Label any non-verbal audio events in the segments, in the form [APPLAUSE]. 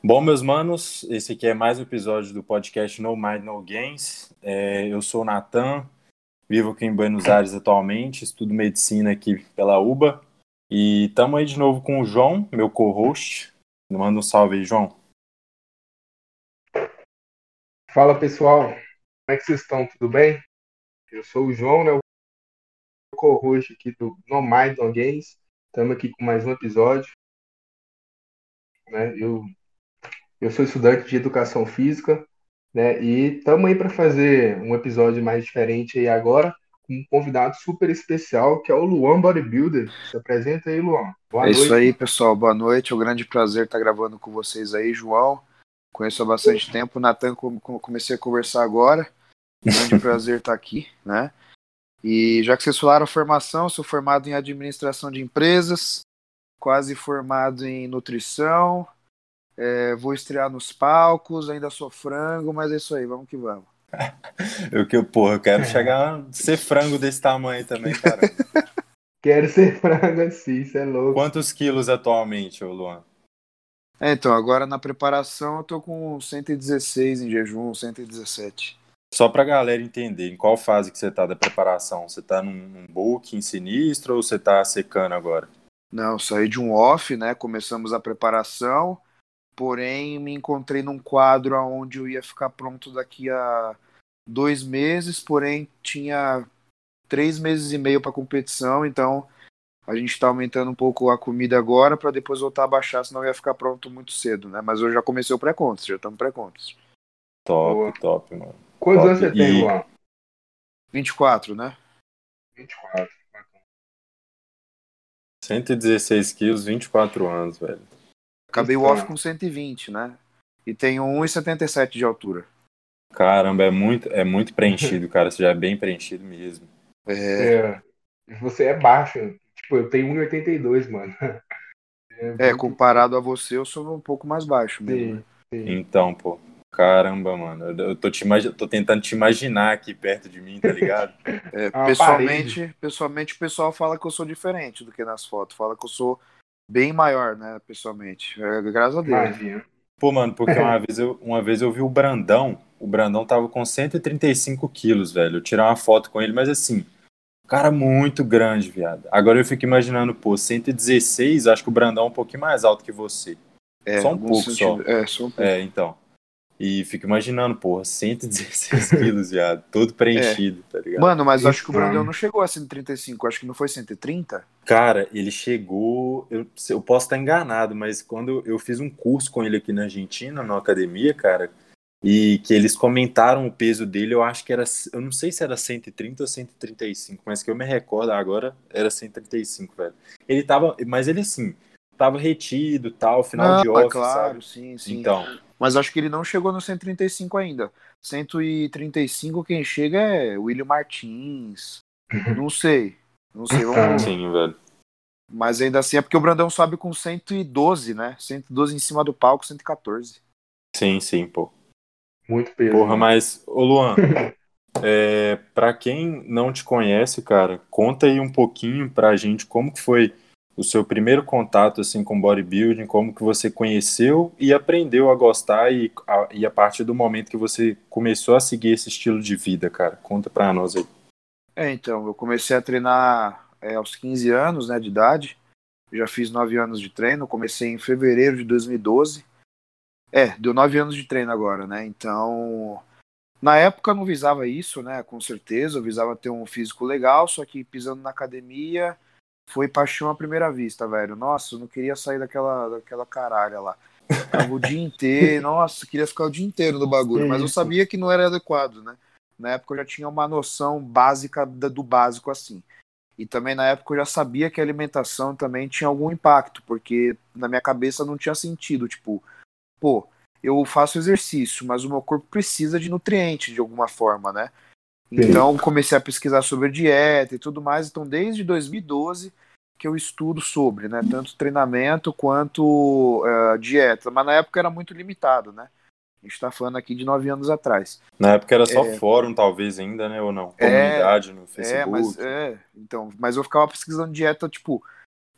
Bom, meus manos, esse aqui é mais um episódio do podcast No Mind No Games. É, eu sou o Natan, vivo aqui em Buenos Aires atualmente, estudo medicina aqui pela UBA. E estamos aí de novo com o João, meu co-host. Manda um salve aí, João. Fala pessoal, como é que vocês estão? Tudo bem? Eu sou o João, né, o co-host aqui do No Mind No Games. Estamos aqui com mais um episódio. Né? Eu eu sou estudante de educação física, né? E estamos aí para fazer um episódio mais diferente aí agora, com um convidado super especial, que é o Luan Bodybuilder. Se apresenta aí, Luan. Boa é noite. isso aí, pessoal. Boa noite. É um grande prazer estar gravando com vocês aí, João. Conheço há bastante tempo. O Natan, comecei a conversar agora. Um grande [LAUGHS] prazer estar aqui, né? E já que vocês falaram formação, sou formado em administração de empresas, quase formado em nutrição, é, vou estrear nos palcos, ainda sou frango, mas é isso aí, vamos que vamos. [LAUGHS] eu que, porra, eu quero chegar a ser frango desse tamanho também, cara. [LAUGHS] quero ser frango assim, isso é louco. Quantos quilos atualmente, ô Luan? É, então, agora na preparação eu tô com 116 em jejum, 117. Só pra galera entender, em qual fase que você tá da preparação? Você tá num, num bulking sinistro ou você tá secando agora? Não, saí de um off, né? Começamos a preparação porém me encontrei num quadro onde eu ia ficar pronto daqui a dois meses, porém tinha três meses e meio para competição, então a gente está aumentando um pouco a comida agora para depois voltar a baixar, senão ia ficar pronto muito cedo, né? Mas eu já comecei o pré-contest, já estamos pré-contest. Top, Boa. top, mano. Quantos anos você tem, Juan? 24, né? 24. 116 quilos, 24 anos, velho. Acabei o off com 120, né? E tenho 1,77 de altura. Caramba, é muito, é muito preenchido, [LAUGHS] cara. Você já é bem preenchido mesmo. É. é. Você é baixo. Tipo, eu tenho 1,82, mano. É, é, comparado a você, eu sou um pouco mais baixo mesmo. Sim, sim. Então, pô. Caramba, mano. Eu tô, te imag... tô tentando te imaginar aqui perto de mim, tá ligado? [LAUGHS] É, pessoalmente, pessoalmente, o pessoal fala que eu sou diferente do que nas fotos. Fala que eu sou bem maior, né, pessoalmente. É, graças a Deus. Pô, mano, porque uma [LAUGHS] vez, eu, uma vez eu vi o Brandão, o Brandão tava com 135 quilos, velho. Eu tirei uma foto com ele, mas assim, cara muito grande, viado. Agora eu fico imaginando, pô, 116, acho que o Brandão é um pouquinho mais alto que você. É, só um pouco sentido. só. É, só um pouco. É, então. E fico imaginando, porra, 116 [LAUGHS] quilos, viado, todo preenchido, é. tá ligado? Mano, mas acho que o Brandão não chegou a 135, acho que não foi 130? Cara, ele chegou, eu, eu posso estar enganado, mas quando eu fiz um curso com ele aqui na Argentina, na academia, cara, e que eles comentaram o peso dele, eu acho que era, eu não sei se era 130 ou 135, mas que eu me recordo agora, era 135, velho. Ele tava, mas ele assim, tava retido, tal, final de off, claro, sabe? sim, sim. Então, mas acho que ele não chegou no 135 ainda. 135 quem chega é William Martins. Não sei. Não sei. Vamos... Sim, velho. Mas ainda assim é porque o Brandão sobe com 112, né? 112 em cima do palco, 114. Sim, sim, pô. Muito peso. Porra, mas, ô Luan, [LAUGHS] é, pra quem não te conhece, cara, conta aí um pouquinho pra gente como que foi o seu primeiro contato assim com bodybuilding, como que você conheceu e aprendeu a gostar e a, e a partir do momento que você começou a seguir esse estilo de vida, cara. Conta pra nós aí. É, então, eu comecei a treinar é, aos 15 anos né, de idade, já fiz 9 anos de treino, comecei em fevereiro de 2012. É, deu 9 anos de treino agora, né? Então, na época eu não visava isso, né? Com certeza, eu visava ter um físico legal, só que pisando na academia foi paixão à primeira vista, velho. Nossa, eu não queria sair daquela, daquela caralha lá. Ficava o dia inteiro, [LAUGHS] nossa, queria ficar o dia inteiro no bagulho, mas eu sabia que não era adequado, né? Na época eu já tinha uma noção básica do básico assim. E também na época eu já sabia que a alimentação também tinha algum impacto, porque na minha cabeça não tinha sentido, tipo, pô, eu faço exercício, mas o meu corpo precisa de nutrientes de alguma forma, né? Então comecei a pesquisar sobre dieta e tudo mais. Então desde 2012 que eu estudo sobre, né? Tanto treinamento quanto uh, dieta. Mas na época era muito limitado, né? A gente está falando aqui de nove anos atrás. Na época era só é... fórum, talvez ainda, né? Ou não? É, Comunidade é, no Facebook. É, mas, é, então, mas eu ficava pesquisando dieta, tipo,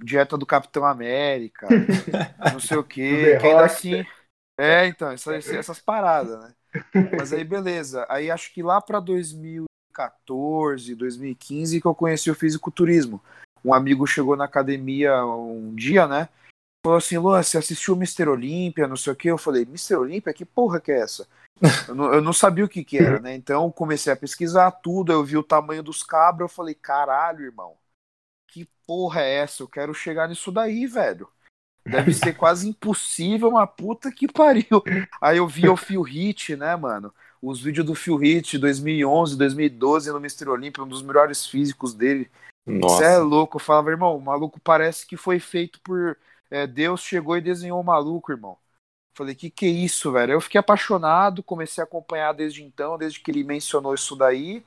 dieta do Capitão América, [LAUGHS] não sei o quê. que ainda assim. É, então, essas, essas paradas, né? Mas aí, beleza. Aí acho que lá para 2014, 2015 que eu conheci o fisiculturismo. Um amigo chegou na academia um dia, né? Falou assim, Luan, você assistiu Mr. Olímpia, não sei o que. Eu falei, Mr. Olímpia? Que porra que é essa? Eu não, eu não, sabia o que que era, né? Então comecei a pesquisar tudo, eu vi o tamanho dos cabras, eu falei, caralho, irmão, que porra é essa? Eu quero chegar nisso daí, velho. Deve ser quase impossível, uma puta que pariu. Aí eu vi o Phil Hit, né, mano? Os vídeos do Phil Hit 2011, 2012 no Mr. Olympia, um dos melhores físicos dele. Você é louco. Eu falava, irmão, o maluco parece que foi feito por. É, Deus chegou e desenhou o maluco, irmão. Falei, que que é isso, velho? Eu fiquei apaixonado, comecei a acompanhar desde então, desde que ele mencionou isso daí.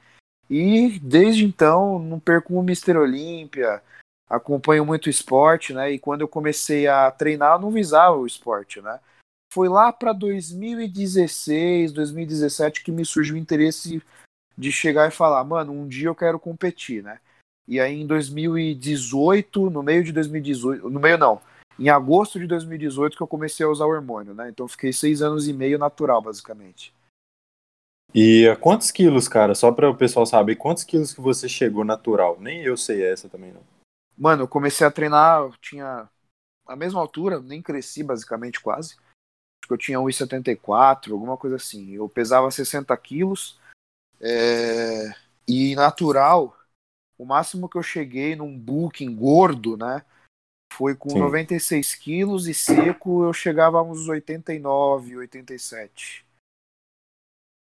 E desde então não perco o Mr. Olímpia, acompanho muito esporte, né? E quando eu comecei a treinar, eu não visava o esporte, né? Foi lá para 2016, 2017 que me surgiu o interesse de chegar e falar, mano, um dia eu quero competir, né? E aí em 2018, no meio de 2018, no meio não, em agosto de 2018 que eu comecei a usar o hormônio, né? Então fiquei seis anos e meio natural, basicamente. E a quantos quilos, cara? Só para o pessoal saber, quantos quilos que você chegou natural? Nem eu sei essa também, não. Mano, eu comecei a treinar, eu tinha a mesma altura, nem cresci basicamente quase. Acho que eu tinha 1,74, alguma coisa assim. Eu pesava 60 quilos. É... E natural, o máximo que eu cheguei num booking gordo, né? Foi com Sim. 96 quilos e seco eu chegava a uns 89, 87.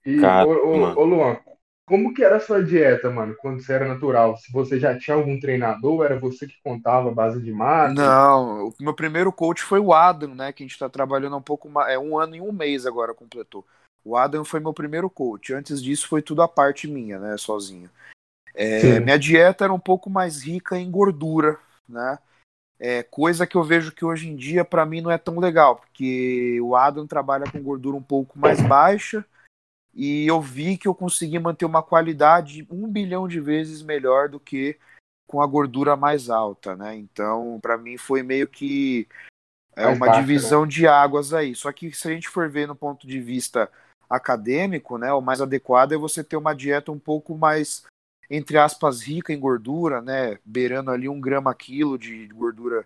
E, Cara, ô, ô, Luan, como que era a sua dieta, mano, quando você era natural? Se você já tinha algum treinador, era você que contava a base de massa? Não, o meu primeiro coach foi o Adam, né, que a gente tá trabalhando um pouco mais, é um ano e um mês agora completou. O Adam foi meu primeiro coach, antes disso foi tudo a parte minha, né, sozinho. É, minha dieta era um pouco mais rica em gordura, né, é, coisa que eu vejo que hoje em dia para mim não é tão legal, porque o Adam trabalha com gordura um pouco mais baixa e eu vi que eu consegui manter uma qualidade um bilhão de vezes melhor do que com a gordura mais alta, né? Então, para mim foi meio que é uma baixo, divisão né? de águas aí. Só que se a gente for ver no ponto de vista acadêmico, né, o mais adequado é você ter uma dieta um pouco mais entre aspas, rica em gordura, né? Beirando ali um grama quilo de gordura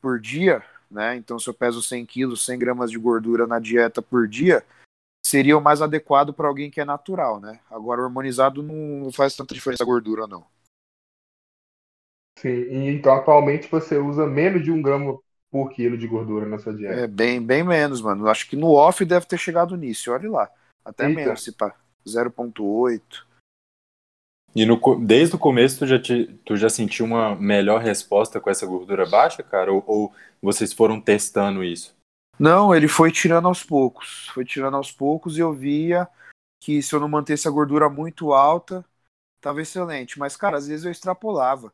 por dia, né? Então, se eu peso 100 quilos, 100 gramas de gordura na dieta por dia, seria o mais adequado para alguém que é natural, né? Agora, hormonizado não faz tanta diferença a gordura, não. Sim, e então atualmente você usa menos de um grama por quilo de gordura na sua dieta. É, bem, bem menos, mano. Acho que no off deve ter chegado nisso, olha lá. Até Eita. menos, se pá. 0.8. E no, desde o começo tu já, te, tu já sentiu uma melhor resposta com essa gordura baixa, cara? Ou, ou, vocês foram testando isso? Não, ele foi tirando aos poucos. Foi tirando aos poucos e eu via que se eu não mantesse a gordura muito alta, tava excelente. Mas, cara, às vezes eu extrapolava.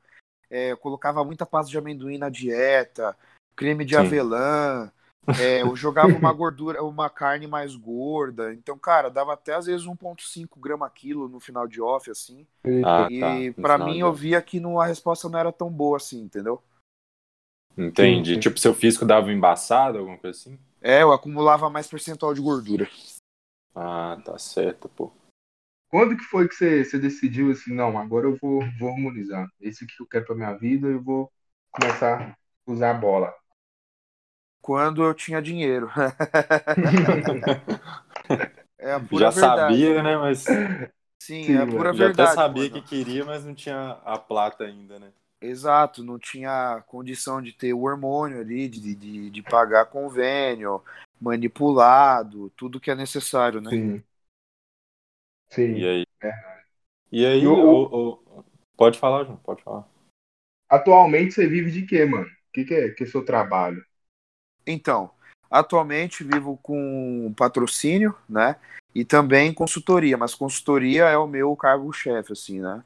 É, eu colocava muita pasta de amendoim na dieta, creme de Sim. avelã, é, eu jogava uma [LAUGHS] gordura, uma carne mais gorda. Então, cara, dava até às vezes 1,5 grama quilo no final de off, assim. Ah, e tá. para mim, eu via que não, a resposta não era tão boa assim, entendeu? Entendi. Sim. Tipo, seu físico dava embaçado, alguma coisa assim? É, eu acumulava mais percentual de gordura. Ah, tá certo, pô. Quando que foi que você, você decidiu assim, não, agora eu vou, vou harmonizar. Esse que eu quero pra minha vida, eu vou começar a usar a bola quando eu tinha dinheiro. [LAUGHS] é a pura Já verdade. sabia, né? Mas. Sim, Sim é a pura já verdade. Já até sabia mano. que queria, mas não tinha a plata ainda, né? Exato, não tinha condição de ter o hormônio ali, de, de, de pagar convênio, manipulado, tudo que é necessário, né? Sim. Sim. E aí? É. E aí, o, o, pode falar, João, pode falar. Atualmente você vive de quê, mano? O que, que, é, que é seu trabalho? Então, atualmente vivo com patrocínio, né? E também consultoria, mas consultoria é o meu cargo-chefe, assim, né?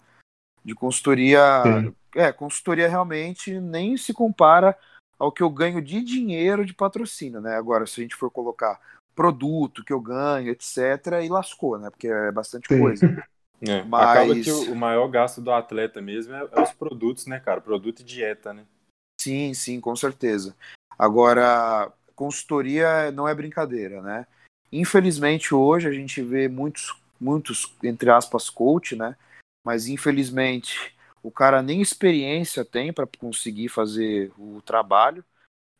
De consultoria. Sim. É, consultoria realmente nem se compara ao que eu ganho de dinheiro de patrocínio, né? Agora, se a gente for colocar produto que eu ganho, etc., e lascou, né? Porque é bastante Sim. coisa. É, Mas... Acaba que o, maior gasto do atleta mesmo é, é, os produtos, né, cara? Produto e dieta, né? Sim, sim, com certeza. Agora, consultoria não é brincadeira, né? Infelizmente hoje a gente vê muitos, muitos entre aspas coach, né? Mas infelizmente o cara nem experiência tem para conseguir fazer o trabalho,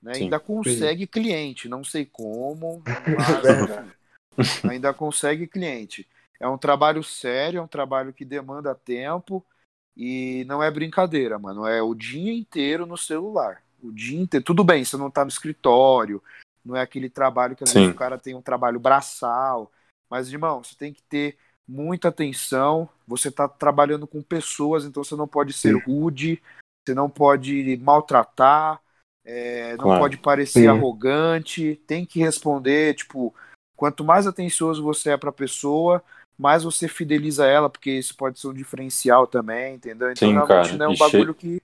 né? Ainda consegue sim. cliente, não sei como, [LAUGHS] mas ainda consegue cliente. É um trabalho sério, é um trabalho que demanda tempo e não é brincadeira, mano. É o dia inteiro no celular. O dia inteiro. Tudo bem, você não tá no escritório, não é aquele trabalho que às Sim. vezes o cara tem um trabalho braçal. Mas, irmão, você tem que ter muita atenção. Você tá trabalhando com pessoas, então você não pode ser Sim. rude, você não pode maltratar, é, não claro. pode parecer Sim. arrogante, tem que responder, tipo, quanto mais atencioso você é para a pessoa, mais você fideliza ela, porque isso pode ser um diferencial também, entendeu? Então, Sim, realmente cara. não é um e bagulho che... que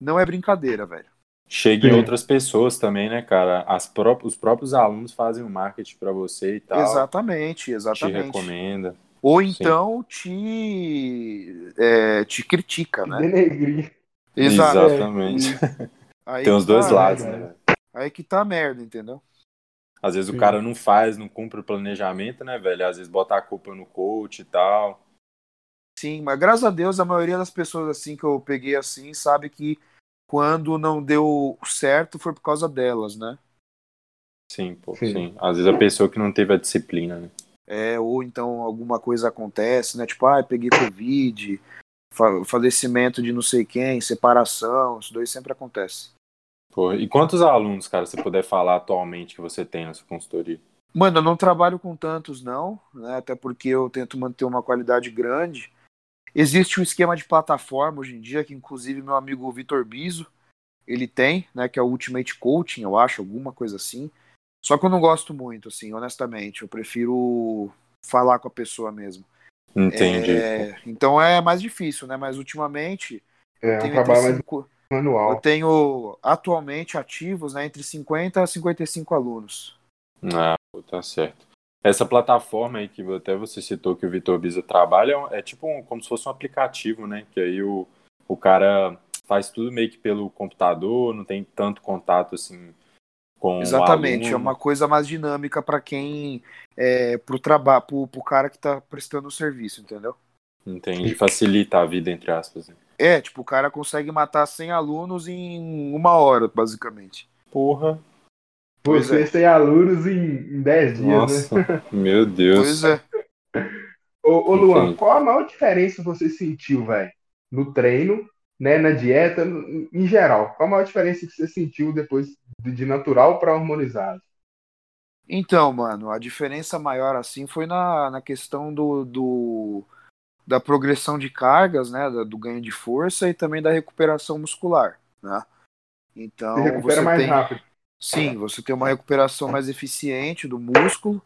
não é brincadeira, velho. Chega em outras pessoas também, né, cara? As pró os próprios alunos fazem o marketing para você e tal. Exatamente, exatamente. Te recomenda. Ou então te, é, te critica, né? Denegrir. Exatamente. É, Tem os dois tá, lados, né? Aí que tá a merda, entendeu? Às vezes Sim. o cara não faz, não cumpre o planejamento, né, velho? Às vezes bota a culpa no coach e tal. Sim, mas graças a Deus a maioria das pessoas assim que eu peguei assim sabe que quando não deu certo foi por causa delas, né? Sim, pô, sim. sim. Às vezes a pessoa que não teve a disciplina, né? É, ou então alguma coisa acontece, né? Tipo, ah, peguei Covid, falecimento de não sei quem, separação, isso dois sempre acontece. Pô, e quantos alunos, cara, você puder falar atualmente que você tem na sua consultoria? Mano, eu não trabalho com tantos, não, né? Até porque eu tento manter uma qualidade grande. Existe um esquema de plataforma hoje em dia, que inclusive meu amigo Vitor Biso, ele tem, né? Que é o Ultimate Coaching, eu acho, alguma coisa assim. Só que eu não gosto muito, assim, honestamente. Eu prefiro falar com a pessoa mesmo. Entendi. É, então é mais difícil, né? Mas ultimamente. É, um trabalho mais manual. Eu tenho atualmente ativos né, entre 50 a 55 alunos. Ah, tá certo. Essa plataforma aí que até você citou que o Vitor Biza trabalha é tipo um, como se fosse um aplicativo, né? Que aí o, o cara faz tudo meio que pelo computador, não tem tanto contato assim com Exatamente, é uma coisa mais dinâmica para quem é pro trabalho, pro, pro cara que tá prestando o serviço, entendeu? Entendi, facilita a vida entre aspas. Né? É, tipo, o cara consegue matar 100 alunos em uma hora, basicamente. Porra. Você é. 100 alunos em, 10 dias, Nossa, né? meu Deus. Pois é. Ô, ô Luan, qual a maior diferença você sentiu, velho? No treino, né, na dieta, em geral? Qual a maior diferença que você sentiu depois de natural para harmonizado? Então, mano, a diferença maior assim foi na, na questão do, do da progressão de cargas, né, do ganho de força e também da recuperação muscular, né? Então, você recupera você mais tem, rápido. Sim, você tem uma recuperação mais eficiente do músculo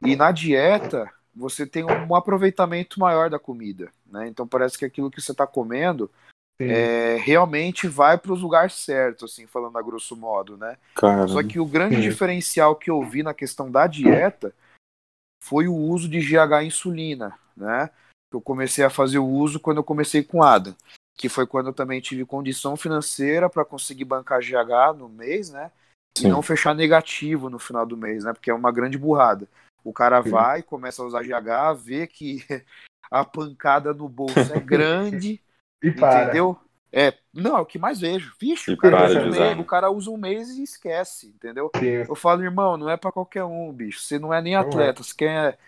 e na dieta você tem um aproveitamento maior da comida, né? Então parece que aquilo que você está comendo é, realmente vai para os lugares certos, assim, falando a grosso modo, né? Caramba. Só que o grande Sim. diferencial que eu vi na questão da dieta foi o uso de GH insulina, né? eu comecei a fazer o uso quando eu comecei com ADA, que foi quando eu também tive condição financeira para conseguir bancar GH no mês, né? Sim. E não fechar negativo no final do mês, né? Porque é uma grande burrada. O cara Sim. vai, começa a usar GH, vê que [LAUGHS] a pancada no bolso é [LAUGHS] grande, e entendeu? Para. É, não, é o que mais vejo. Vixe, o cara, usa um mês, o cara usa um mês e esquece, entendeu? Sim. Eu falo, irmão, não é para qualquer um, bicho. Você não é nem atleta, você quer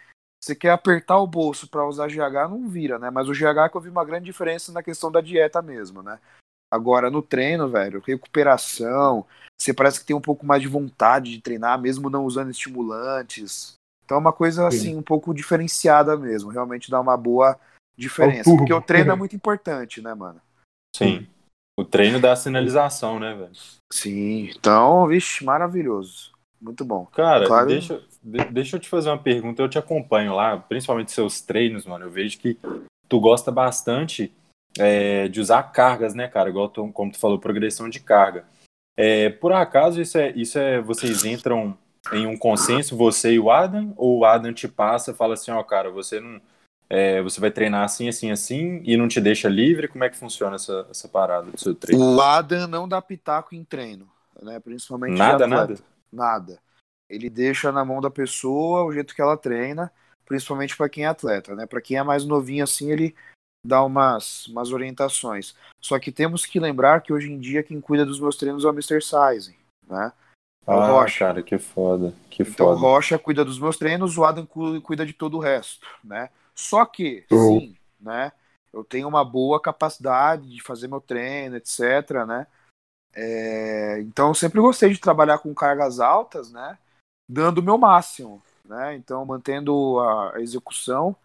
você quer apertar o bolso para usar GH, não vira, né? Mas o GH é que eu vi uma grande diferença na questão da dieta mesmo, né? Agora, no treino, velho, recuperação, você parece que tem um pouco mais de vontade de treinar, mesmo não usando estimulantes. Então é uma coisa, assim, um pouco diferenciada mesmo. Realmente dá uma boa diferença. Porque o treino é [LAUGHS] muito importante, né, mano? Sim. O treino dá sinalização, né, velho? Sim. Então, vixe, maravilhoso. Muito bom. Cara, claro... deixa, deixa eu te fazer uma pergunta. Eu te acompanho lá, principalmente seus treinos, mano. Eu vejo que tu gosta bastante é, de usar cargas, né, cara? Igual tu, como tu falou, progressão de carga. É, por acaso isso é, isso é. Vocês entram em um consenso, você e o Adam? Ou o Adam te passa e fala assim, ó, oh, cara, você não. É, você vai treinar assim, assim, assim e não te deixa livre? Como é que funciona essa, essa parada do seu treino? O Adam não dá pitaco em treino, né? Principalmente nada, nada. Nada. Ele deixa na mão da pessoa o jeito que ela treina, principalmente para quem é atleta, né? Para quem é mais novinho assim, ele dá umas, umas orientações. Só que temos que lembrar que hoje em dia quem cuida dos meus treinos é o Mr. Size, né? É ah, Rocha. cara, que foda, que então, foda. o Rocha cuida dos meus treinos, o Adam cuida de todo o resto, né? Só que, uhum. sim, né? Eu tenho uma boa capacidade de fazer meu treino, etc, né? É, então eu sempre gostei de trabalhar com cargas altas, né? Dando o meu máximo, né? Então mantendo a, a execução,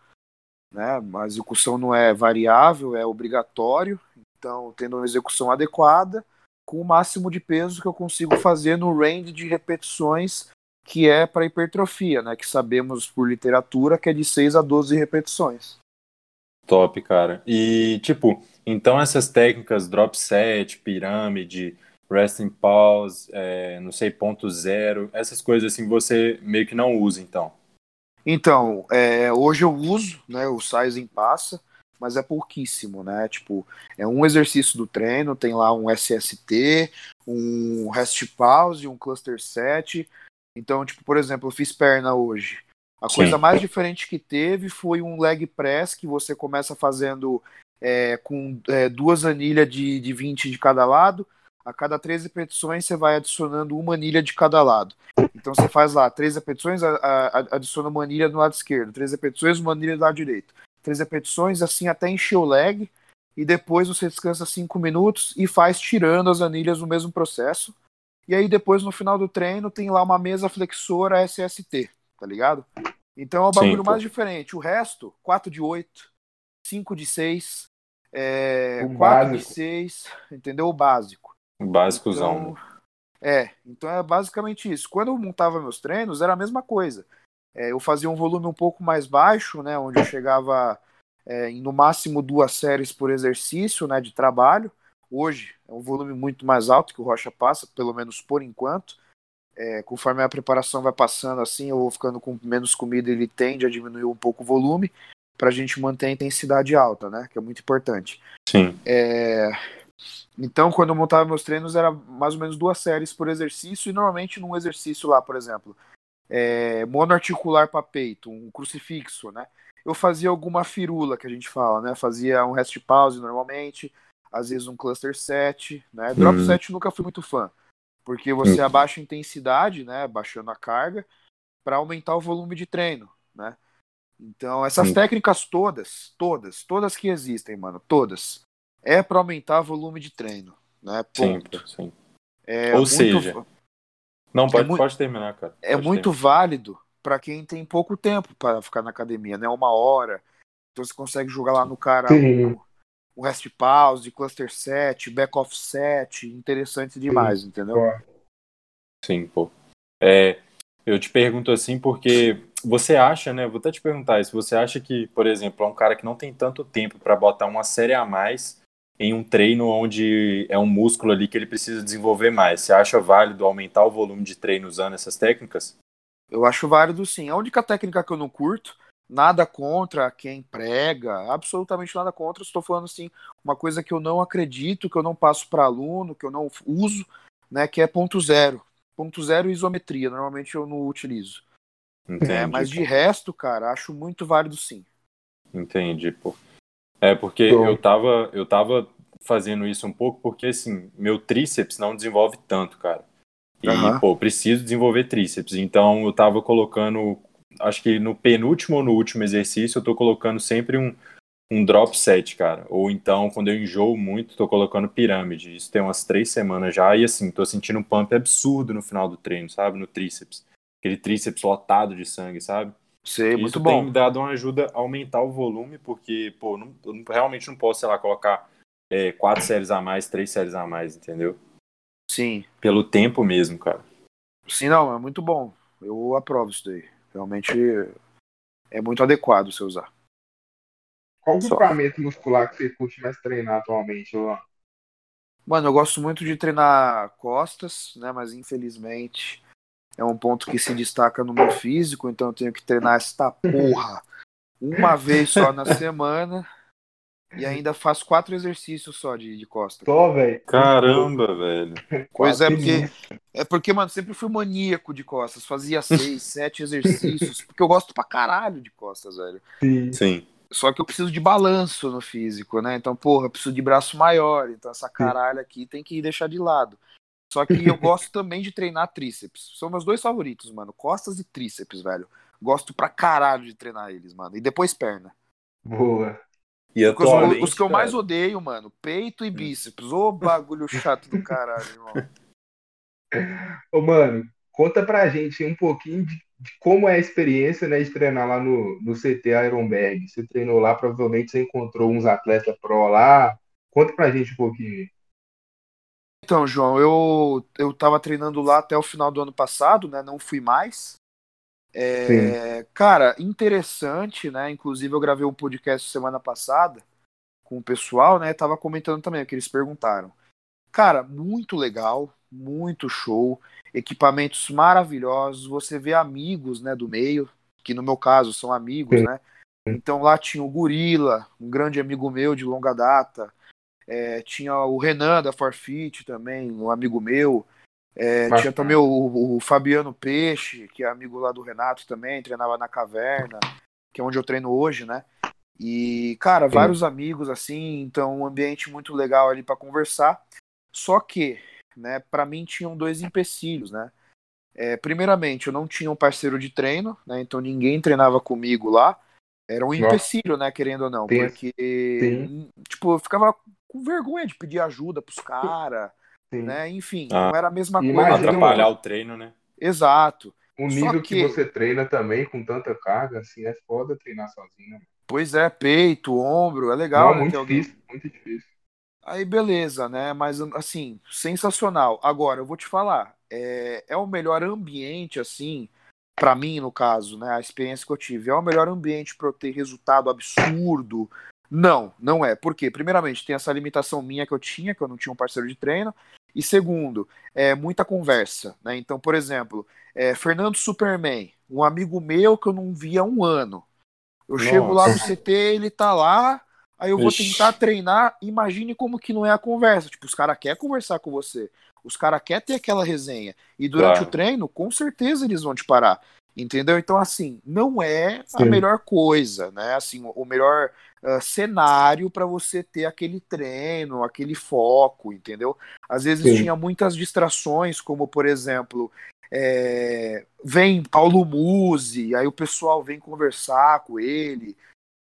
né? A execução não é variável, é obrigatório. Então tendo uma execução adequada, com o máximo de peso que eu consigo fazer no range de repetições que é para hipertrofia, né? Que sabemos por literatura que é de 6 a 12 repetições. Top, cara. E, tipo, então essas técnicas drop set, pirâmide, resting pause, é, não sei, ponto zero, essas coisas assim você meio que não usa, então? Então, é, hoje eu uso, né, o sizing passa, mas é pouquíssimo, né? Tipo, é um exercício do treino, tem lá um SST, um rest pause, um cluster set. Então, tipo, por exemplo, eu fiz perna hoje. A Sim. coisa mais diferente que teve foi um leg press que você começa fazendo é, com é, duas anilhas de, de 20 de cada lado. A cada três repetições você vai adicionando uma anilha de cada lado. Então você faz lá três repetições, a, a, adiciona uma anilha no lado esquerdo, três repetições, uma anilha do lado direito três repetições, assim até encher o leg, e depois você descansa cinco minutos e faz tirando as anilhas no mesmo processo. E aí depois no final do treino tem lá uma mesa flexora SST, tá ligado? Então é o bagulho Sim, mais diferente. O resto, 4 de 8, 5 de 6, é, 4 básico. de 6, entendeu? O básico. O básicozão. Então, é, então é basicamente isso. Quando eu montava meus treinos, era a mesma coisa. É, eu fazia um volume um pouco mais baixo, né, onde eu chegava é, em no máximo duas séries por exercício né, de trabalho. Hoje é um volume muito mais alto que o Rocha passa, pelo menos por enquanto. É, conforme a preparação vai passando assim, eu vou ficando com menos comida, ele tende a diminuir um pouco o volume para a gente manter a intensidade alta, né? Que é muito importante. Sim. É... Então, quando eu montava meus treinos, era mais ou menos duas séries por exercício, e normalmente num exercício lá, por exemplo, é, monoarticular para peito, um crucifixo, né? Eu fazia alguma firula que a gente fala, né? Fazia um rest pause normalmente, às vezes um cluster set, né? Drop uhum. set nunca fui muito fã, porque você uhum. abaixa a intensidade, né? Baixando a carga para aumentar o volume de treino, né? Então essas uhum. técnicas todas, todas, todas que existem, mano, todas, é para aumentar o volume de treino, né? Ponto. Sim, sim. É Ou muito... seja, não, pode, é pode terminar, cara. É pode é muito terminar. válido para quem tem pouco tempo para ficar na academia, né? Uma hora. Então você consegue jogar lá no cara o, o rest pause, cluster set, back off set, interessante demais, Sim. entendeu? Sim, pô. É, eu te pergunto assim porque você acha, né? Vou até te perguntar isso. Você acha que, por exemplo, é um cara que não tem tanto tempo para botar uma série a mais em um treino onde é um músculo ali que ele precisa desenvolver mais. Você acha válido aumentar o volume de treino usando essas técnicas? Eu acho válido sim. A única técnica que eu não curto, nada contra quem prega, absolutamente nada contra. Estou falando assim, uma coisa que eu não acredito, que eu não passo para aluno, que eu não uso, né, que é ponto zero. Ponto zero isometria, normalmente eu não utilizo. Entendi, é, mas de resto, cara, acho muito válido sim. Entendi, pô. É, porque eu tava, eu tava fazendo isso um pouco porque, assim, meu tríceps não desenvolve tanto, cara. E, uhum. pô, preciso desenvolver tríceps. Então, eu tava colocando, acho que no penúltimo ou no último exercício, eu tô colocando sempre um, um drop set, cara. Ou então, quando eu enjoo muito, tô colocando pirâmide. Isso tem umas três semanas já. E, assim, tô sentindo um pump absurdo no final do treino, sabe? No tríceps. Aquele tríceps lotado de sangue, sabe? Sei, Isso muito bom. tem me dado uma ajuda a aumentar o volume, porque, pô, não, eu realmente não posso, sei lá, colocar é, quatro séries a mais, três séries a mais, entendeu? Sim. Pelo tempo mesmo, cara. Sim, não, é muito bom. Eu aprovo isso daí. Realmente é muito adequado você usar. Qual o grupamento muscular que você curte mais treinar atualmente, Luan? Mano, eu gosto muito de treinar costas, né? Mas infelizmente é um ponto que se destaca no meu físico, então eu tenho que treinar esta porra uma vez só na [LAUGHS] semana. e ainda faço quatro exercícios só de, de costa. Só, velho. Caramba, velho. Pois é, porque. É porque, mano, sempre fui maníaco de costas. Fazia seis, [LAUGHS] sete exercícios, porque eu gosto pra caralho de costas, velho. Sim. Sim. Só que eu preciso de balanço no físico, né? Então, porra, eu preciso de braço maior. Então, essa caralho aqui tem que deixar de lado. Só que eu gosto também de treinar tríceps. São meus dois favoritos, mano. Costas e tríceps, velho. Gosto pra caralho de treinar eles, mano. E depois perna. Boa. E os, os que eu mais odeio, mano, peito e bíceps. Ô bagulho chato do caralho, irmão. [LAUGHS] Ô, mano, conta pra gente um pouquinho de, de como é a experiência, né, de treinar lá no, no CT Ironberg. Você treinou lá, provavelmente você encontrou uns atletas pro lá. Conta pra gente um pouquinho. Então, João, eu, eu tava treinando lá até o final do ano passado, né? Não fui mais. É, cara, interessante, né? Inclusive, eu gravei um podcast semana passada com o pessoal, né? Tava comentando também o que eles perguntaram. Cara, muito legal, muito show, equipamentos maravilhosos. Você vê amigos, né, do meio, que no meu caso são amigos, né? Então lá tinha o Gorila, um grande amigo meu de longa data. É, tinha o Renan da Forfeit também, um amigo meu. É, Bacana. tinha também o, o Fabiano Peixe, que é amigo lá do Renato também, treinava na caverna, que é onde eu treino hoje, né? E, cara, Sim. vários amigos assim, então um ambiente muito legal ali para conversar. Só que, né, para mim tinham dois empecilhos, né? É, primeiramente, eu não tinha um parceiro de treino, né? Então ninguém treinava comigo lá. Era um Nossa. empecilho, né, querendo ou não, Tenso. porque Sim. tipo, eu ficava com vergonha de pedir ajuda pros caras, Sim. né? Enfim, Ah. não era a mesma E coisa. imagina, atrapalhar o treino, né? Exato. O nível que... que- você treina também, com tanta carga, assim, é foda treinar sozinho. né? Pois é, peito, ombro, é legal, Não, né, muito ter alguém. difícil, muito difícil. Aí beleza, né? Mas assim, sensacional. Agora, eu vou te falar, é, é o melhor ambiente, assim, pra mim, no caso, né? A experiência que eu tive, é o melhor ambiente pra eu ter resultado absurdo. Não, não é. Por quê? Primeiramente, tem essa limitação minha que eu tinha, que eu não tinha um parceiro de treino. E segundo, é muita conversa, né? Então, por exemplo, é, Fernando Superman, um amigo meu que eu não via há um ano. Eu chego lá no Nossa. CT, ele tá lá, aí eu vou Ixi. tentar treinar. Imagine como que não é a conversa. Tipo, os caras querem conversar com você. Os caras querem ter aquela resenha. E durante Claro. o treino, com certeza eles vão te parar. Entendeu? Então, assim, não é a Sim. melhor coisa, né? Assim, o- melhor ah, cenário para você ter aquele treino, aquele foco, entendeu? Às vezes Sim. tinha muitas distrações, como por exemplo, é, vem Paulo Musi, aí o pessoal vem conversar com ele,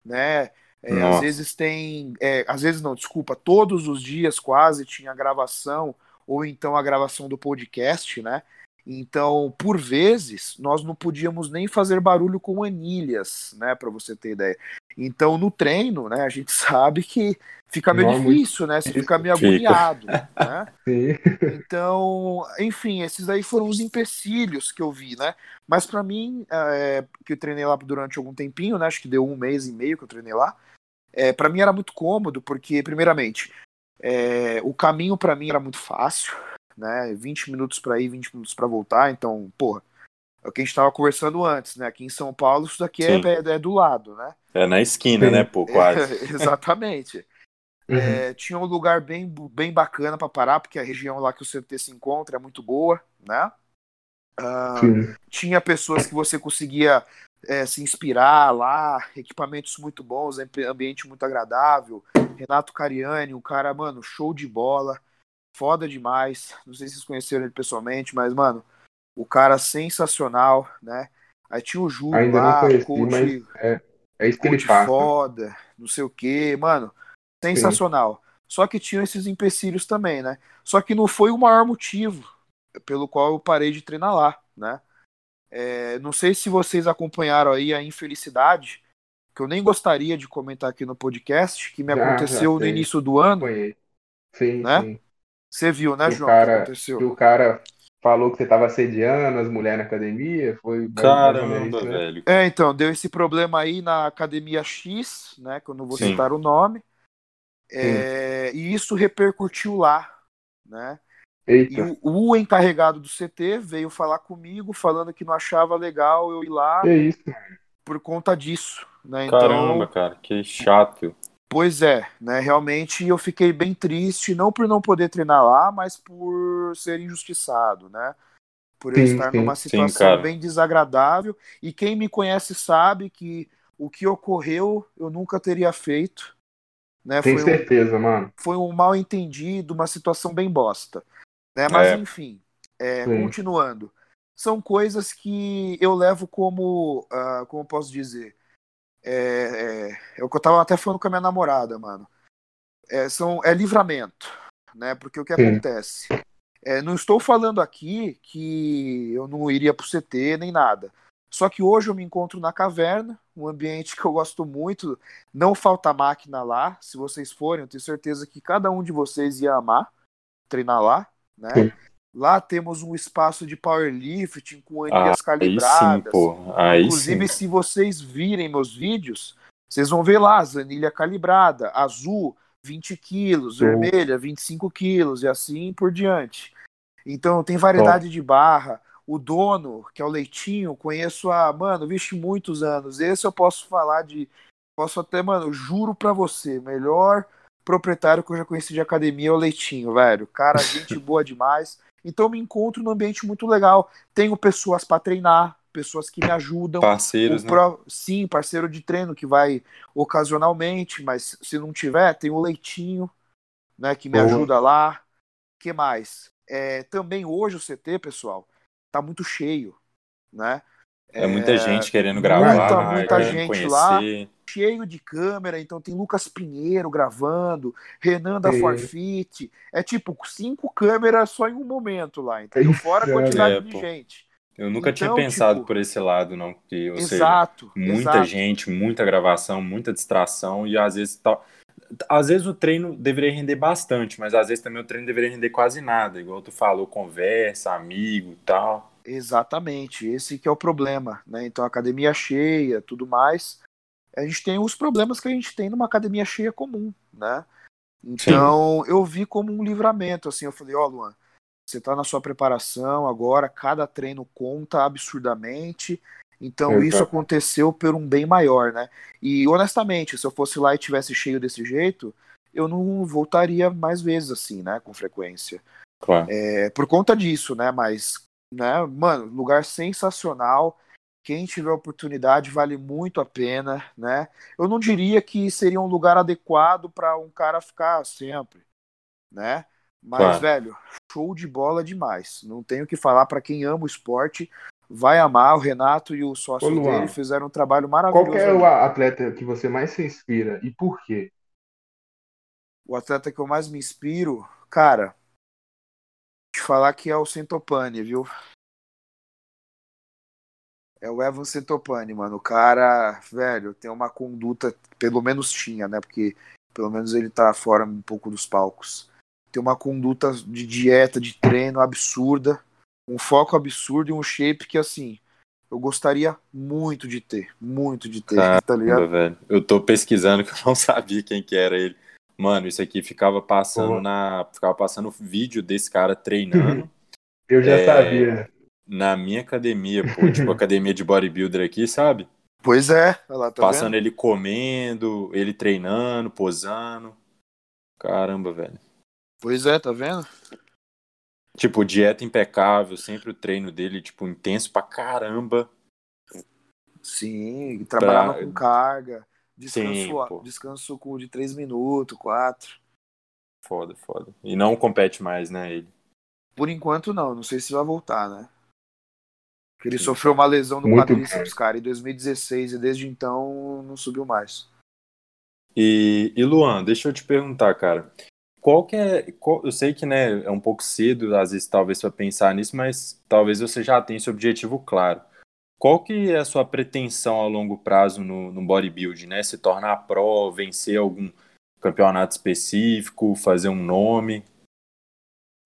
né? É, às vezes tem, é, às vezes não, desculpa, todos os dias quase tinha gravação ou então a gravação do podcast, né? Então, por vezes, nós não podíamos nem fazer barulho com anilhas, né, para você ter ideia. Então, no treino, né, a gente [LAUGHS] sabe que fica meio Não, muito difícil, né? Você fica meio Fica. agoniado, né? [LAUGHS] Então, enfim, esses aí foram os empecilhos que eu vi, né? Mas pra mim, é, que eu treinei lá durante algum tempinho, né? Acho que deu um mês e meio que eu treinei lá. É, para mim era muito cômodo, porque, primeiramente, é, o caminho pra mim era muito fácil, né? 20 minutos pra ir, 20 minutos pra voltar. Então, porra, é o que a gente tava conversando antes, né? Aqui em São Paulo, isso daqui é, é- é do lado, né? É na esquina, Sim. né, pô, quase. [LAUGHS] Exatamente. Uhum. É, tinha um lugar bem, bem bacana para parar, porque a região lá que o CT se encontra é muito boa, né? Ah, tinha pessoas que você conseguia é, se inspirar lá, equipamentos muito bons, ambi- ambiente muito agradável. Renato Cariani, um cara, mano, show de bola, foda demais. Não sei se vocês conheceram ele pessoalmente, mas, mano, o cara sensacional, né? Aí tinha o Júlio Ainda não lá, conheci, coach, é, é isso que ele passa. foda, não sei o que, mano, sensacional. Só que tinham esses empecilhos também, né? Só que não foi o maior motivo pelo qual eu parei de treinar lá, né? É, não sei se vocês acompanharam aí a infelicidade, que eu nem gostaria de comentar aqui no podcast, que me Já, aconteceu já no início do ano. Conheço. Sim, Né? sim. Você viu, né, João? o cara- aconteceu? O cara falou que você tava assediando as mulheres na academia. Foi Caramba, isso, né? velho. É, então, deu esse problema aí na Academia X, né? Que eu não vou Sim. citar o nome. É, e isso repercutiu lá, né? E Eita. o, o encarregado do CT veio falar comigo, falando que não achava legal eu ir lá por conta disso, né? Então, Caramba, cara, que chato. Pois é, né? Realmente eu fiquei bem triste, não por não poder treinar lá, mas por ser injustiçado, né? Por eu Sim, estar sim. numa Sim, situação cara. bem desagradável. E quem me conhece sabe que o que ocorreu eu nunca teria feito. Né? Tenho Foi um, certeza, mano. foi um mal entendido, uma situação bem bosta. Né? Mas É. enfim, é, Sim. continuando. São coisas que eu levo como, ah, como posso dizer, é, é, é o que eu tava até falando com a minha namorada, mano. É, são, é livramento, né? Porque o que Sim. acontece? É, não estou falando aqui que eu não iria pro CT nem nada. Só que hoje eu me encontro na caverna, um ambiente [LAUGHS] que eu gosto muito. Não falta máquina lá. Se vocês forem, eu tenho certeza que cada um de vocês ia amar treinar lá, né? Sim. Lá temos um espaço de powerlifting com Ah, anilhas aí sim, calibradas. pô. Aí Inclusive, sim. se vocês virem meus vídeos, vocês vão ver lá as anilha calibrada, azul 20 quilos, Show. vermelha 25 quilos e assim por diante. Então tem variedade de barra. O dono, que é o Leitinho, conheço há, mano, vixe, muitos anos. Esse eu posso falar de. Posso até, mano, juro pra você, melhor proprietário que eu já conheci de academia é o Leitinho, velho. Cara, gente [LAUGHS] boa demais. Então eu me encontro num ambiente muito legal. Tenho pessoas pra treinar, pessoas que me ajudam. Parceiros, né? pró- Sim, parceiro de treino que vai ocasionalmente, mas se não tiver, tem o Leitinho, né, que me Boa. ajuda lá. que mais? É, também hoje o CT, pessoal, tá muito cheio, né? É muita gente querendo gravar, muita, muita querendo gente conhecer. Cheio de câmera, então tem Lucas Pinheiro gravando, Renan da Sim. Forfeit. É tipo cinco câmeras só em um momento lá, entendeu? [LAUGHS] Fora a é. quantidade É, de pô. gente. Eu nunca tinha Então, pensado tipo, por esse lado, não. Que, ou seja, exato. muita exato. gente, muita gravação, muita distração e às vezes tal. Às vezes o treino deveria render bastante, mas às vezes também o treino deveria render quase nada, igual tu falou, conversa, amigo e tal. Exatamente, esse que é o problema, né? Então academia cheia, tudo mais. A gente tem os problemas que a gente tem numa academia cheia comum, né? Então eu vi como um livramento, assim, eu falei, ó, Luan, você tá na sua preparação agora, cada treino conta absurdamente. Então Exato. isso aconteceu por um bem maior, né? E honestamente, se eu fosse lá e tivesse cheio desse jeito, eu não voltaria mais vezes assim, né, com frequência. Claro. É, por conta disso, né? Mas, né, mano, lugar sensacional. Quem tiver oportunidade vale muito a pena, né? Eu não diria que seria um lugar adequado para um cara ficar sempre, né? Mas, Claro. velho, show de bola demais. Não tenho o que falar para quem ama o esporte. Vai amar. O Renato e o sócio Ô, Luan, dele fizeram um trabalho maravilhoso. Qual que é o atleta que você mais se inspira e por quê? O atleta que eu mais me inspiro, cara, te falar que é o Centopani, viu? É o Evan Centopani, mano. O cara, velho, tem uma conduta, pelo menos tinha, né? Porque pelo menos ele tá fora um pouco dos palcos. Tem uma conduta de dieta, de treino absurda, um foco absurdo e um shape que, assim, eu gostaria muito de ter. Muito de ter, tá ligado? Velho. Eu tô pesquisando que eu não [LAUGHS] sabia quem que era ele. Mano, isso aqui ficava passando Boa. na. Ficava passando vídeo desse cara treinando [LAUGHS] Eu já É, sabia. Na minha academia, pô, tipo [LAUGHS] academia de bodybuilder aqui, sabe? Pois é, lá, tá Passando vendo? ele comendo, ele treinando, posando. Caramba, velho. Pois é, tá vendo? Tipo, dieta impecável, sempre o treino dele, tipo, intenso pra caramba. Sim, trabalhava Pra- com carga, descanso, Sim, descanso com de 3 minutos, 4. Foda, foda. E não compete mais, né, ele. Por enquanto não, não sei se vai voltar, né? Porque ele sofreu uma lesão no Muito quadríceps, cara, em 2016 e desde então não subiu mais. E, e Luan, deixa eu te perguntar, cara. Qual que é. qual- eu sei que né, é um pouco cedo, às vezes, talvez, para pensar nisso, mas talvez você já tenha esse objetivo claro. Qual que é a sua pretensão a longo prazo no, no bodybuilding, né? Se tornar pro, vencer algum campeonato específico, fazer um nome?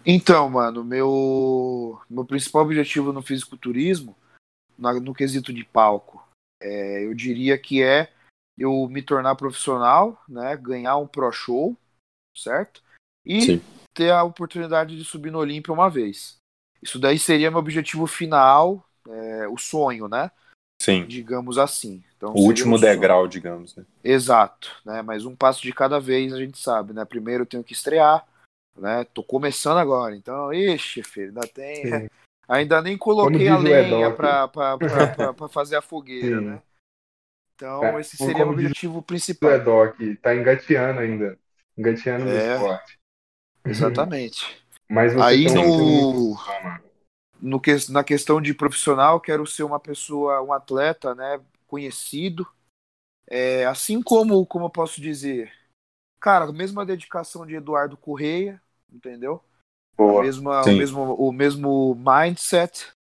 Então, mano, meu meu principal objetivo no fisiculturismo, na- no quesito de palco, é, eu diria que é eu me tornar profissional, né, ganhar um pro show, certo? E Sim. ter a oportunidade de subir no Olímpia uma vez. Isso daí seria meu objetivo final, é, o sonho, né? Sim. digamos assim. Então, O último um degrau, digamos, né? Exato, né? Mas um passo de cada vez a gente sabe, né? Primeiro eu tenho que estrear, né? Tô começando agora, então, ixi, filho, ainda tem. Sim. [LAUGHS] Ainda nem coloquei a o lenha [LAUGHS] pra fazer a fogueira, Sim. né? Então, É, esse seria o objetivo O principal. Edoc tá engateando ainda. Engateando no É. esporte. Exatamente. [LAUGHS] Mas você Aí no, no que, na questão de profissional, quero ser uma pessoa, um atleta, né, conhecido. É, assim como, como eu posso dizer, cara, a mesma dedicação de Eduardo Correia, entendeu? Boa. mesma, o, mesmo, o mesmo mindset.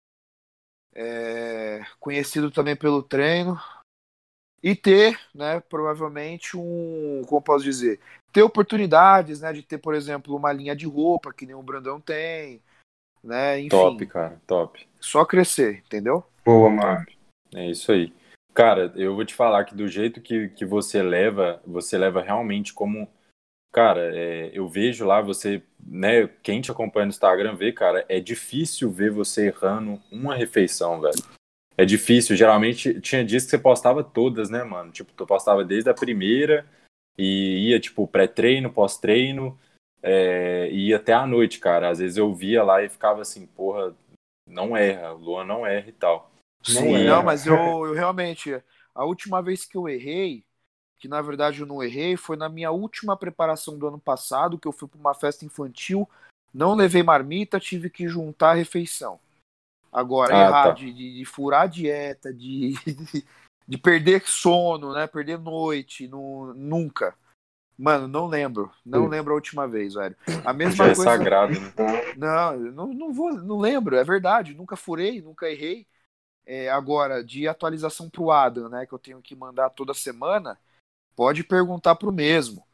É, conhecido também pelo treino. E ter, né, provavelmente um, como posso dizer, ter oportunidades, né, de ter, por exemplo, uma linha de roupa que nem o Brandão tem, né, enfim, Top, cara, top. só crescer, entendeu? Boa, mano. É isso aí. Cara, eu vou te falar que do jeito que, que você leva, você leva realmente como. Cara, é, eu vejo lá você, né? Quem te acompanha no Instagram vê, cara, é difícil ver você errando uma refeição, velho. É difícil. Geralmente tinha dias que você postava todas, né, mano? Tipo, tu postava desde a primeira e ia, tipo, pré-treino, pós-treino, é, e ia até a noite, cara. Às vezes eu via lá e ficava assim, porra, não erra, Luan não erra e tal. Não Sim, é. não, mas eu, eu realmente, a última vez que eu errei, que na verdade eu não errei, foi na minha última preparação do ano passado, que eu fui para uma festa infantil, não levei marmita, tive que juntar a refeição. Agora, Ah, errar tá. de, de, de furar a dieta, de, de perder sono, né? Perder noite, nu- nunca. Mano, não lembro. Não Sim. lembro a última vez, velho. A Já mesma é coisa. sagrado, né? Não, não, não vou, não lembro, é verdade, nunca furei, nunca errei. É, agora, de atualização pro Adam, né, que eu tenho que mandar toda semana, pode perguntar pro mesmo.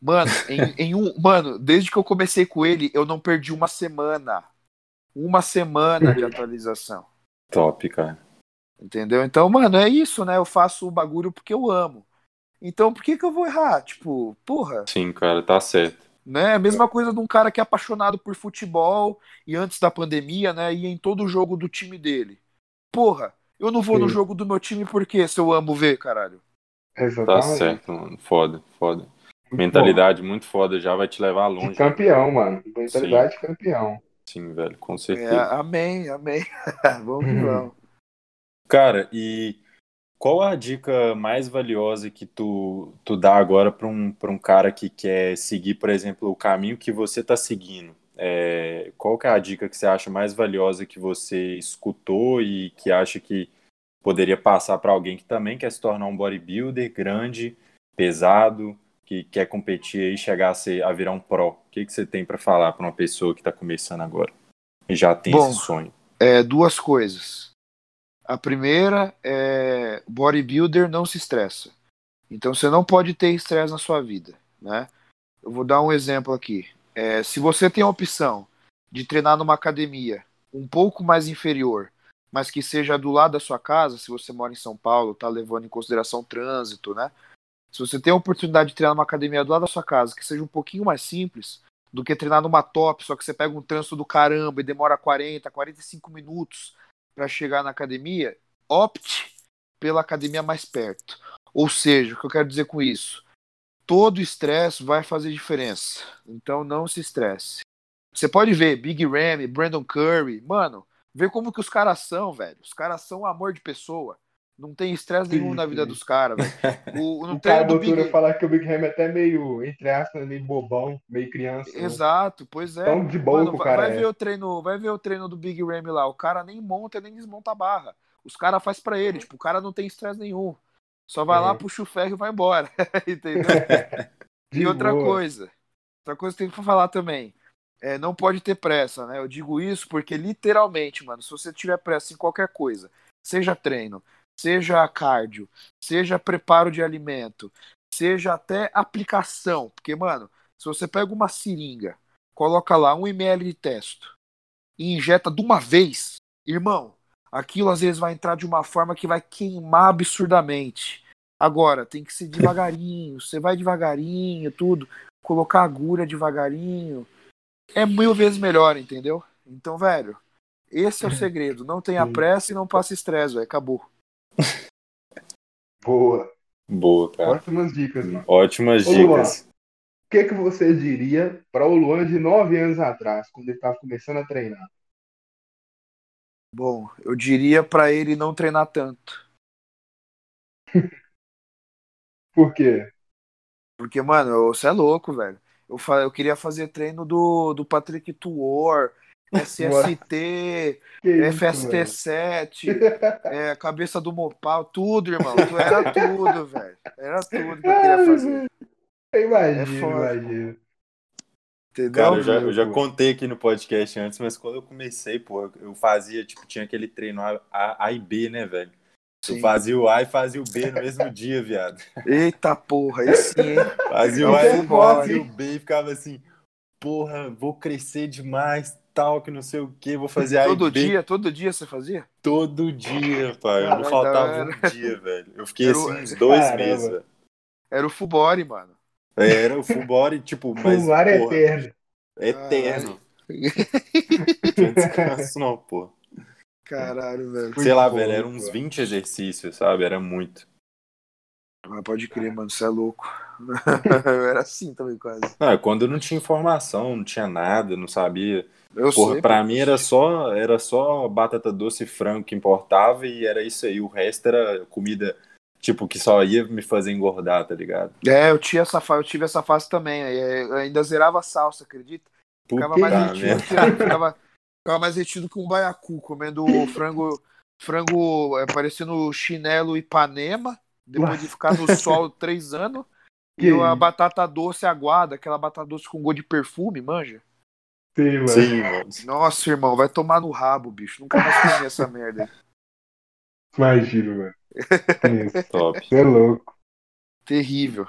Mano, em, [LAUGHS] em um, mano, desde que eu comecei com ele, eu não perdi uma semana. Uma semana de [LAUGHS] atualização. Top, cara. Entendeu? Então, mano, é isso, né? Eu faço o bagulho porque eu amo. Então, por que que eu vou errar? Tipo, porra, Sim, cara, tá certo. né? A mesma coisa de um cara que é apaixonado por futebol e antes da pandemia, né, ia em todo jogo do time dele. Porra, eu não vou no Sim. jogo do meu time porque se eu amo ver, caralho. Tá certo, mano. Foda, foda. Mentalidade muito foda já vai te levar longe. De campeão, mano. Mentalidade de campeão. Sim, velho, com É, certeza. amém, amém. [LAUGHS] vamos que Uhum. vamos. Cara, e qual a dica mais valiosa que tu, tu dá agora para um, pra um cara que quer seguir, por exemplo, o caminho que você tá seguindo? É, qual que é a dica que você acha mais valiosa que você escutou e que acha que poderia passar para alguém que também quer se tornar um bodybuilder grande, pesado, que quer competir e chegar a, ser, a virar um pro? O que, que você tem para falar para uma pessoa que está começando agora e já tem Bom, esse sonho? É, duas coisas. A primeira é bodybuilder não se estressa. Então você não pode ter estresse na sua vida, né? Eu vou dar um exemplo aqui. É, se você tem a opção de treinar numa academia um pouco mais inferior, mas que seja do lado da sua casa, se você mora em São Paulo, tá levando em consideração o trânsito, né? Se você tem a oportunidade de treinar numa academia do lado da sua casa, que seja um pouquinho mais simples do que treinar numa top, só que você pega um trânsito do caramba e demora 40, 45 minutos para chegar na academia, opte pela academia mais perto. Ou seja, o que eu quero dizer com isso? Todo estresse vai fazer diferença. Então não se estresse. Você pode ver Big Ram, Brandon Curry, mano, vê como que os caras são, velho. Os caras são amor de pessoa. Não tem estresse nenhum Sim, na vida sim. dos caras, velho. [LAUGHS] O, no O cara do doutora Big... falar que o Big Ham é até meio, entre aspas, meio bobão, meio criança. né? Exato, pois é. Tão de boa Mano, o cara vai é. ver o treino, vai ver o treino do Big Ram lá. O cara nem monta nem desmonta a barra. Os caras faz para ele, tipo, o cara não tem estresse nenhum. Só vai lá, Uhum. puxa o ferro e vai embora. [LAUGHS] Entendeu? [LAUGHS] De e outra boa. coisa, outra coisa que tem que falar também. É, não pode ter pressa, né? Eu digo isso porque literalmente, mano, se você tiver pressa em qualquer coisa, seja treino, seja cardio, seja preparo de alimento, seja até aplicação, porque, mano, se você pega uma seringa, coloca lá um ml de testo e injeta de uma vez, irmão, aquilo às vezes vai entrar de uma forma que vai queimar absurdamente. Agora, tem que ser devagarinho, você vai devagarinho, tudo, colocar agulha devagarinho, é mil vezes melhor, entendeu? Então, velho, esse é o [LAUGHS] segredo. Não tenha pressa e não passe estresse, velho. Acabou. [LAUGHS] Boa. Boa, cara. Ótimas dicas, mano. Ótimas Ô, dicas. O que, que você diria para o Luan de 9 anos atrás, quando ele estava começando a treinar? Bom, eu diria pra ele não treinar tanto. [LAUGHS] Por quê? Porque, mano, você é louco, velho. Eu, fa- eu queria fazer treino do, do Patrick Tuor, SST, [LAUGHS] Que isso, FST7, [LAUGHS] é, cabeça do Mopal, tudo, irmão. Tu era [LAUGHS] tudo, velho. Era tudo que eu queria fazer. Imagina, É imagina. Entendeu? Cara, eu já, eu já contei aqui no podcast antes, mas quando eu comecei, pô, eu fazia, tipo, tinha aquele treino A, A, A e B, né, velho? Sim. fazia o A e fazia o B no mesmo [LAUGHS] dia, viado. Eita porra, aí sim, hein? Fazia É o A e fazia o B e ficava assim, porra, vou crescer demais, tal, que não sei o que, vou fazer A Todo e B dia, todo dia você fazia? todo dia, pai. Eu não faltava era- um dia, velho. Eu fiquei Era assim uns [LAUGHS] dois Caramba. meses, velho. Era o Fubori, mano. Era o Fubori, tipo, [LAUGHS] mas, Fumar é porra, eterno. eterno. Não tinha descanso não, pô. Caralho, velho. Sei lá, bom, velho, eram uns 20 exercícios, sabe? Era muito. Mas pode crer, mano, você é louco. [LAUGHS] eu era assim também, quase. Não, quando eu não tinha informação, não tinha nada, não sabia. Eu Porra, sei, pra mim era só, era só batata doce e frango que importava e era isso aí. O resto era comida, tipo, que só ia me fazer engordar, tá ligado? É, eu tinha essa eu tive essa fase também. é, ainda zerava a salsa, acredita? Ficava mais retido merda. que a- ficava, ficava mais retido que um baiacu, comendo frango, frango é, parecendo chinelo Ipanema, depois de ficar no [LAUGHS] sol três anos. Que E a batata doce aguada, aquela batata doce com gosto de perfume, manja? Sim, mano. Sim, mano. Nossa, irmão, vai tomar no rabo, bicho. Nunca mais comi essa [LAUGHS] merda. Imagina, mano. Isso. Top. Você é louco. Terrível.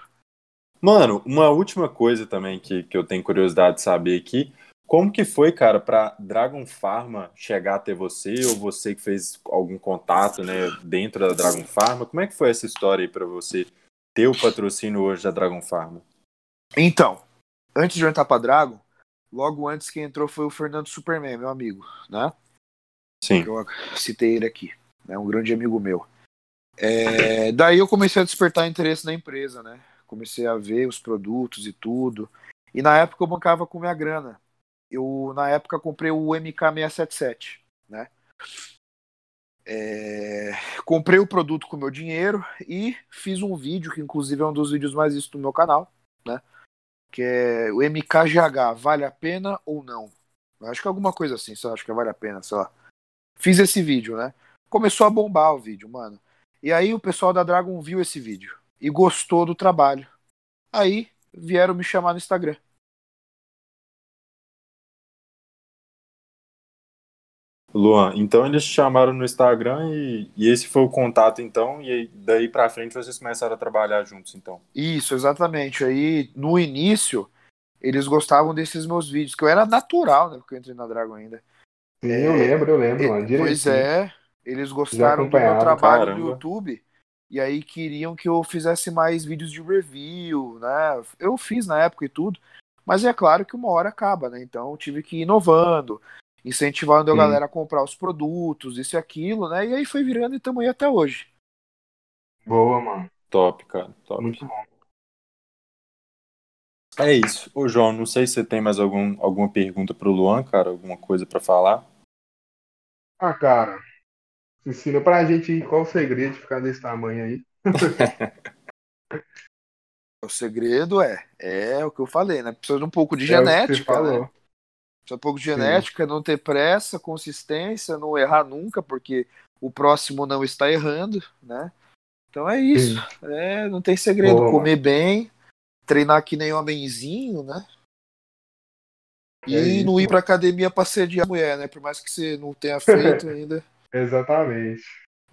Mano, uma última coisa também que, que eu tenho curiosidade de saber aqui. Como que foi, cara, pra Dragon Pharma chegar até você, ou você que fez algum contato, né, dentro da Dragon Pharma? Como é que foi essa história aí pra você ter o patrocínio hoje da Dragon Pharma? Então, antes de eu entrar pra Dragon, logo antes quem entrou foi o Fernando Superman, meu amigo, né? Sim. Eu citei ele aqui, né? Um grande amigo meu. É, daí eu comecei a despertar interesse na empresa, né? Comecei a ver os produtos e tudo. E na época eu bancava com minha grana. Eu, na época, comprei o MK677, né? É, comprei o produto com meu dinheiro e fiz um vídeo, que inclusive é um dos vídeos mais vistos do meu canal, né? Que é o MKGH, vale a pena ou não? Acho que é alguma coisa assim, só acho que vale a pena, sei lá. Fiz esse vídeo, né? Começou a bombar o vídeo, mano. E aí o pessoal da Dragon viu esse vídeo e gostou do trabalho. Aí vieram me chamar no Instagram. Luan, então eles te chamaram no Instagram e, e esse foi o contato, então, e aí, daí pra frente vocês começaram a trabalhar juntos, então. Isso, exatamente. Aí no início eles gostavam desses meus vídeos, que eu era natural, né? Porque eu entrei na Dragon ainda. Sim, eu lembro, eu lembro, mano. E- pois direitinho. é, eles gostaram do meu trabalho caramba. no YouTube e aí queriam que eu fizesse mais vídeos de review, né? Eu fiz na época e tudo, mas é claro que uma hora acaba, né? Então eu tive que ir inovando, incentivando a galera a comprar os produtos, isso e aquilo, né? E aí foi virando e estamos aí até hoje. Boa, mano. Top, cara, top. Muito bom. É isso. Ô, João, não sei se você tem mais algum, alguma pergunta pro Luan, cara, alguma coisa pra falar. Ah, cara. Ensina pra gente qual o segredo de ficar desse tamanho aí. [LAUGHS] O segredo é, é o que eu falei, né? Precisa de um pouco de É o que você genética, né? Precisa de um pouco de genética, não ter pressa, consistência, não errar nunca, porque o próximo não está errando, né? Então é isso. É, não tem segredo. Boa, Comer bem, treinar que nem homenzinho, né? E É isso, não ir pra academia pra sediar a mulher, né? Por mais que você não tenha feito [LAUGHS] ainda. Exatamente.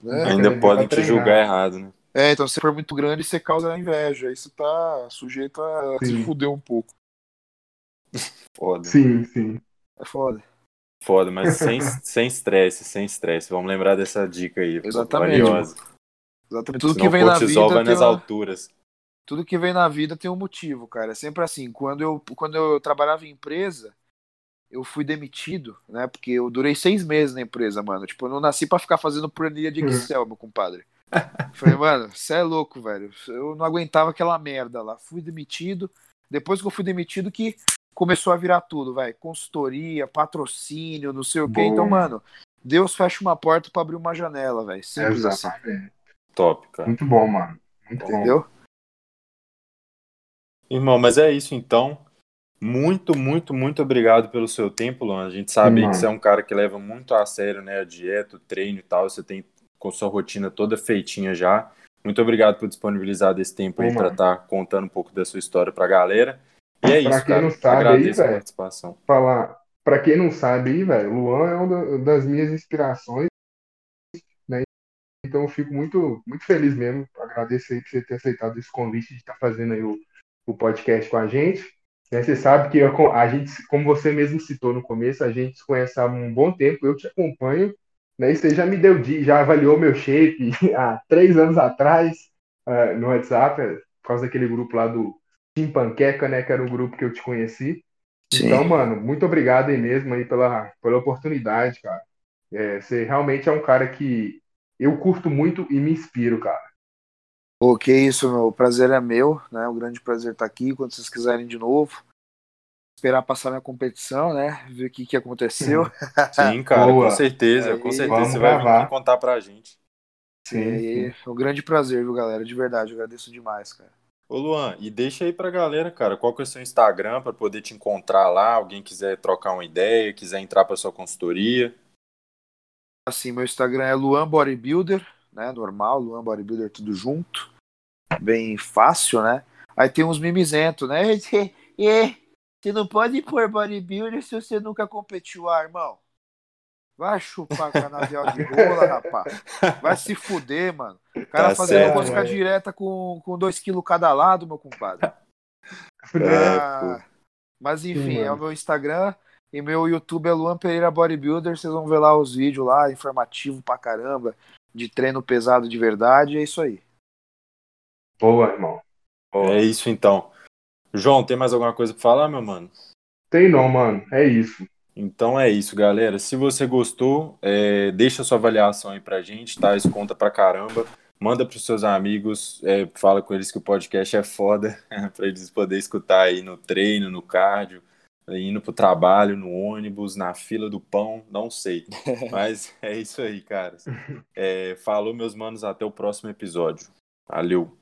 Né? É, Ainda podem te julgar errado, né? É, então se for muito grande, você causa inveja. Aí você tá sujeito a se Sim. fuder um pouco. Foda. Sim, sim. É foda. Foda, mas [LAUGHS] sem sem estresse, sem estresse. Vamos lembrar dessa dica aí. Exatamente, Valiosa. Exatamente. Tudo Senão que vem na vida vai nas uma... alturas. tudo que vem na vida tem um motivo, cara. É sempre assim. Quando eu, quando eu trabalhava em empresa, eu fui demitido, né? Porque eu durei seis meses na empresa, mano. Tipo, eu não nasci pra ficar fazendo planilha de Excel, meu compadre. [LAUGHS] Falei, mano, você é louco, velho. Eu não aguentava aquela merda lá. Fui demitido. Depois que eu fui demitido, que começou a virar tudo, velho. Consultoria, patrocínio, não sei o quê. Então, mano, Deus fecha uma porta para abrir uma janela, velho. Simples assim. Top, cara. Muito bom, mano. Muito Entendeu? Bom. Irmão, mas é isso então. Muito, muito, muito obrigado pelo seu tempo, Luan. A gente sabe que você é um cara que leva muito a sério, né, a dieta, o treino e tal. Você tem com sua rotina toda feitinha já. Muito obrigado por disponibilizar desse tempo aí para estar tá contando um pouco da sua história para a galera. E é pra isso, quem cara. Não sabe aí, participação. Falar, para quem não sabe aí, velho, Luan é uma das minhas inspirações, né? Então eu fico muito, muito feliz mesmo. Agradeço aí por você ter aceitado esse convite de estar tá fazendo aí o, o podcast com a gente. Né, você sabe que eu, a gente, como você mesmo citou no começo, a gente se conhece há um bom tempo, eu te acompanho, né? E você já me deu, já avaliou meu shape [LAUGHS] há três anos atrás uh, no WhatsApp, por causa daquele grupo lá do Team Panqueca, né? Que era o grupo que eu te conheci. Sim. Então, mano, muito obrigado aí mesmo aí pela, pela oportunidade, cara. É, você realmente é um cara que eu curto muito e me inspiro, cara. Pô, que isso, meu. O prazer é meu, né? O grande prazer estar tá aqui. Quando vocês quiserem de novo, esperar passar na competição, né? Ver o que, que aconteceu. [LAUGHS] Sim, [LAUGHS] cara, Boa. com certeza. Aí, com certeza você vai vir contar pra gente. Sim, sim. É um grande prazer, viu, galera? De verdade, eu agradeço demais, cara. Ô Luan, e deixa aí pra galera, cara, qual que é o seu Instagram para poder te encontrar lá, alguém quiser trocar uma ideia, quiser entrar para sua consultoria. Assim, meu Instagram é Luan Bodybuilder, né? Normal, Luan Bodybuilder tudo junto. Bem fácil, né? Aí tem uns mimizentos, né? [LAUGHS] E você não pode pôr bodybuilder se você nunca competiu, ah, irmão. Vai chupar canavial de rola, [LAUGHS] rapaz. Vai se fuder, mano. O cara tá fazendo música direta com 2kg cada lado, meu compadre. É, ah, mas enfim, Sim, é o meu Instagram e meu YouTube é Luan Pereira Bodybuilder. Vocês vão ver lá os vídeos lá, informativo pra caramba de treino pesado de verdade, é isso aí. Boa, irmão. Boa. É isso então. João, tem mais alguma coisa para falar, meu mano? Tem não, mano. É isso. Então é isso, galera. Se você gostou, é, deixa sua avaliação aí pra gente, tá? Isso conta pra caramba. Manda pros seus amigos, é, fala com eles que o podcast é foda, [LAUGHS] pra eles poderem escutar aí no treino, no cardio, indo pro trabalho, no ônibus, na fila do pão, não sei. [LAUGHS] Mas é isso aí, cara. É, falou, meus manos, até o próximo episódio. Valeu.